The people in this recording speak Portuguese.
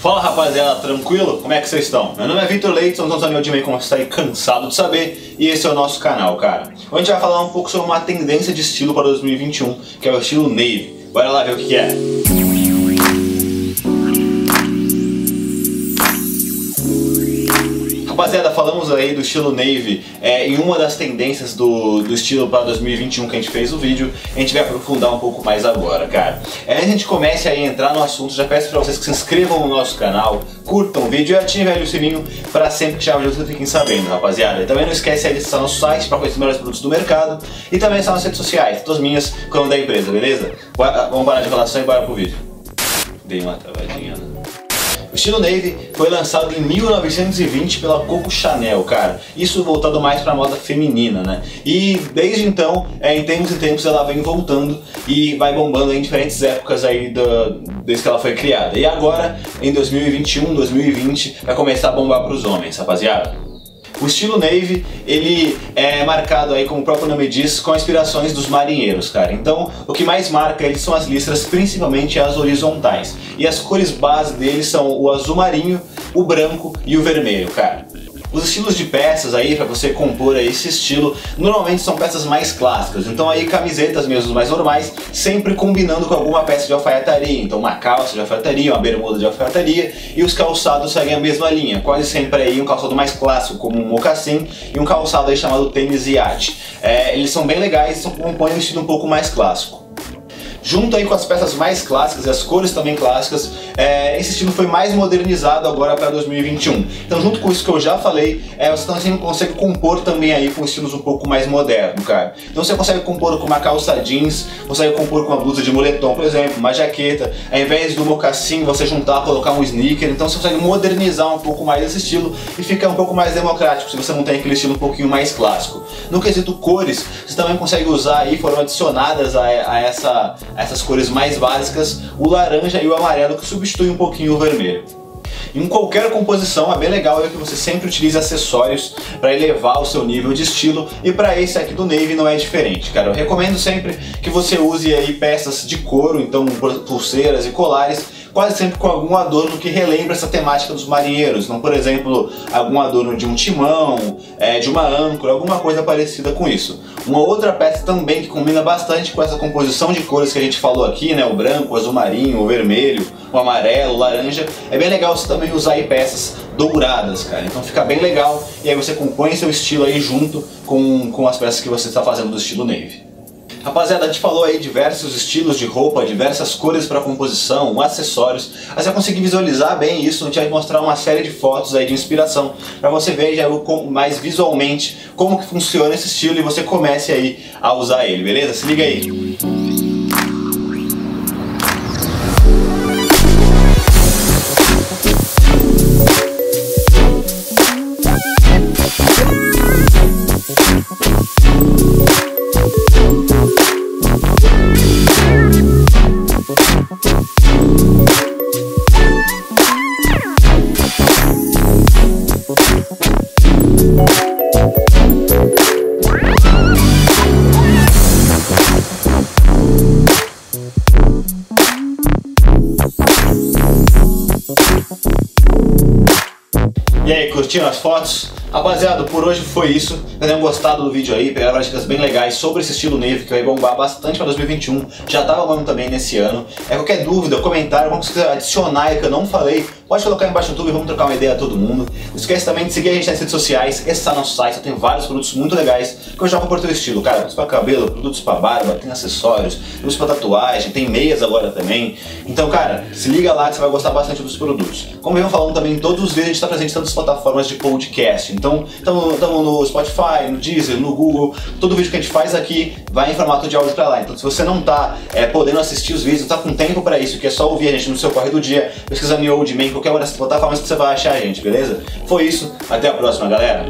Fala rapaziada, tranquilo? Como é que vocês estão? Meu nome é Vitor Leite, sou um Antônio de meio como você está aí cansado de saber, e esse é o nosso canal, cara. Hoje a gente vai falar um pouco sobre uma tendência de estilo para 2021, que é o estilo Navy. Bora lá ver o que é. Rapaziada, falamos aí do estilo Navy é, em uma das tendências do, do estilo para 2021 que a gente fez o vídeo. A gente vai aprofundar um pouco mais agora, cara. É, antes a gente comece a entrar no assunto, já peço para vocês que se inscrevam no nosso canal, curtam o vídeo e ativem o sininho para sempre que chave de vocês fiquem sabendo, rapaziada. E também não esquece aí de acessar nosso site para conhecer os melhores produtos do mercado e também estar nas redes sociais, todas minhas, como da empresa, beleza? Vamos parar de relação e bora pro vídeo. Dei uma travadinha, né? Estilo Navy foi lançado em 1920 pela Coco Chanel, cara. Isso voltado mais para moda feminina, né? E desde então, é, em tempos e tempos, ela vem voltando e vai bombando em diferentes épocas aí do, desde que ela foi criada. E agora, em 2021, 2020, vai começar a bombar para os homens, rapaziada. O estilo navy, ele é marcado aí, como o próprio nome diz, com inspirações dos marinheiros, cara. Então, o que mais marca eles são as listras, principalmente as horizontais. E as cores base deles são o azul marinho, o branco e o vermelho, cara. Os estilos de peças aí, para você compor esse estilo, normalmente são peças mais clássicas. Então aí camisetas mesmo mais normais, sempre combinando com alguma peça de alfaiataria. Então uma calça de alfaiataria, uma bermuda de alfaiataria e os calçados seguem a mesma linha. Quase sempre aí um calçado mais clássico, como um mocassim, e um calçado aí chamado tênis iate. É, eles são bem legais, compõem um estilo um pouco mais clássico. Junto aí com as peças mais clássicas e as cores também clássicas, é, esse estilo foi mais modernizado agora para 2021. Então junto com isso que eu já falei, é, você também consegue compor também aí com estilos um pouco mais modernos, cara. Então você consegue compor com uma calça jeans, consegue compor com uma blusa de moletom, por exemplo, uma jaqueta, ao invés do mocassim você juntar, colocar um sneaker, então você consegue modernizar um pouco mais esse estilo e fica um pouco mais democrático se você não tem aquele estilo um pouquinho mais clássico. No quesito cores, você também consegue usar aí, foram adicionadas a, a essa essas cores mais básicas, o laranja e o amarelo que substituem um pouquinho o vermelho. Em qualquer composição, é bem legal é que você sempre utilize acessórios para elevar o seu nível de estilo e para esse aqui do Navy não é diferente, cara. Eu recomendo sempre que você use aí peças de couro, então pulseiras e colares quase sempre com algum adorno que relembra essa temática dos marinheiros. Então, por exemplo, algum adorno de um timão, é, de uma âncora, alguma coisa parecida com isso. Uma outra peça também que combina bastante com essa composição de cores que a gente falou aqui, né? O branco, o azul marinho, o vermelho, o amarelo, o laranja. É bem legal você também usar aí peças douradas, cara. Então fica bem legal e aí você compõe seu estilo aí junto com, com as peças que você está fazendo do estilo Navy. Rapaziada, a gente falou aí diversos estilos de roupa, diversas cores para composição, acessórios. Mas você conseguir visualizar bem isso, a gente vai mostrar uma série de fotos aí de inspiração para você ver já mais visualmente como que funciona esse estilo e você comece aí a usar ele, beleza? Se liga aí. E aí, curtiram as fotos? Rapaziada, por hoje foi isso. Espero tenham gostado do vídeo aí, pegaram dicas bem legais sobre esse estilo neve que vai bombar bastante para 2021. Já tá bombando também nesse ano. É qualquer dúvida, comentário, vamos adicionar aí que eu não falei, pode colocar aí embaixo no YouTube vamos trocar uma ideia a todo mundo. Não esquece também de seguir a gente nas redes sociais, tá no nosso site, tem vários produtos muito legais que eu jogo por teu estilo, cara. Produtos para cabelo, produtos para barba, tem acessórios, produtos para tatuagem, tem meias agora também. Então, cara, se liga lá que você vai gostar bastante dos produtos. Como eu falando também, todos os vídeos a gente está presente em todas as plataformas de podcast. Então, estamos no Spotify, no Deezer, no Google. Todo vídeo que a gente faz aqui vai em formato de áudio para lá. Então, se você não está é, podendo assistir os vídeos, não está com tempo para isso, que é só ouvir a gente no seu corre do dia, pesquisa no Old Man, qualquer uma dessas plataformas que você vai achar a gente, beleza? Foi isso, até a próxima, galera!